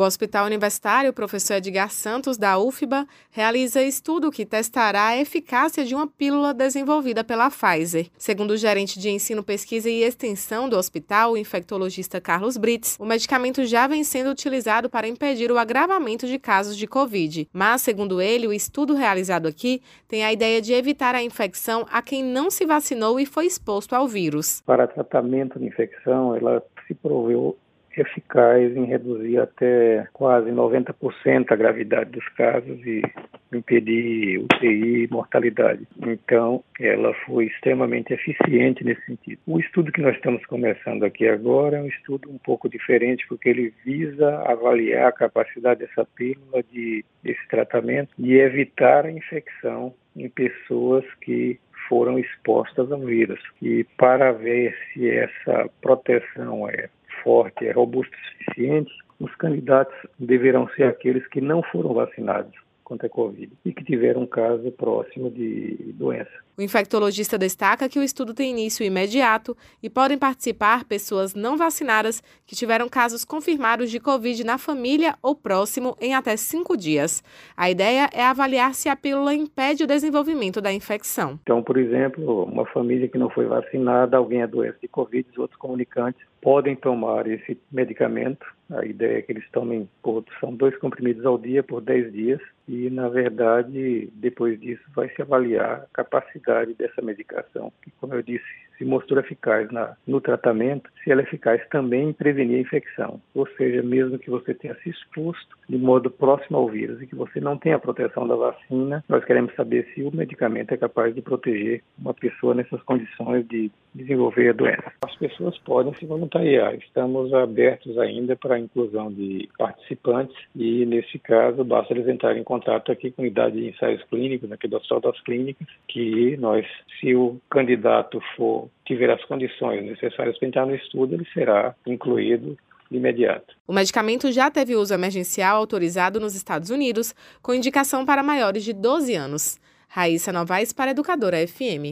O Hospital Universitário Professor Edgar Santos, da UFBA, realiza estudo que testará a eficácia de uma pílula desenvolvida pela Pfizer. Segundo o gerente de ensino, pesquisa e extensão do hospital, o infectologista Carlos Brits, o medicamento já vem sendo utilizado para impedir o agravamento de casos de Covid. Mas, segundo ele, o estudo realizado aqui tem a ideia de evitar a infecção a quem não se vacinou e foi exposto ao vírus. Para tratamento de infecção, ela se proveu eficaz em reduzir até quase 90% a gravidade dos casos e impedir UTI e mortalidade. Então, ela foi extremamente eficiente nesse sentido. O estudo que nós estamos começando aqui agora é um estudo um pouco diferente, porque ele visa avaliar a capacidade dessa pílula, de, desse tratamento, de evitar a infecção em pessoas que foram expostas ao vírus. E para ver se essa proteção é forte, é robusto o suficiente, os candidatos deverão ser aqueles que não foram vacinados contra a Covid e que tiveram um caso próximo de doença. O infectologista destaca que o estudo tem início imediato e podem participar pessoas não vacinadas que tiveram casos confirmados de Covid na família ou próximo em até cinco dias. A ideia é avaliar se a pílula impede o desenvolvimento da infecção. Então, por exemplo, uma família que não foi vacinada, alguém é doente de Covid, os outros comunicantes podem tomar esse medicamento. A ideia é que eles tomem, por, são dois comprimidos ao dia por 10 dias e, na verdade, depois disso vai se avaliar a capacidade dessa medicação, que, como eu disse, se mostrou eficaz na, no tratamento, se ela é eficaz também em prevenir a infecção. Ou seja, mesmo que você tenha se exposto de modo próximo ao vírus e que você não tenha a proteção da vacina, nós queremos saber se o medicamento é capaz de proteger uma pessoa nessas condições de desenvolver a doença. As pessoas podem se voluntariar. Estamos abertos ainda para a inclusão de participantes e, nesse caso, basta eles entrarem em contato aqui com a unidade de ensaios clínicos, aqui do Hospital das Clínicas, que nós, se o candidato for tiver as condições necessárias para entrar no estudo, ele será incluído de imediato. O medicamento já teve uso emergencial autorizado nos Estados Unidos, com indicação para maiores de 12 anos. Raíssa Novaes para Educadora FM.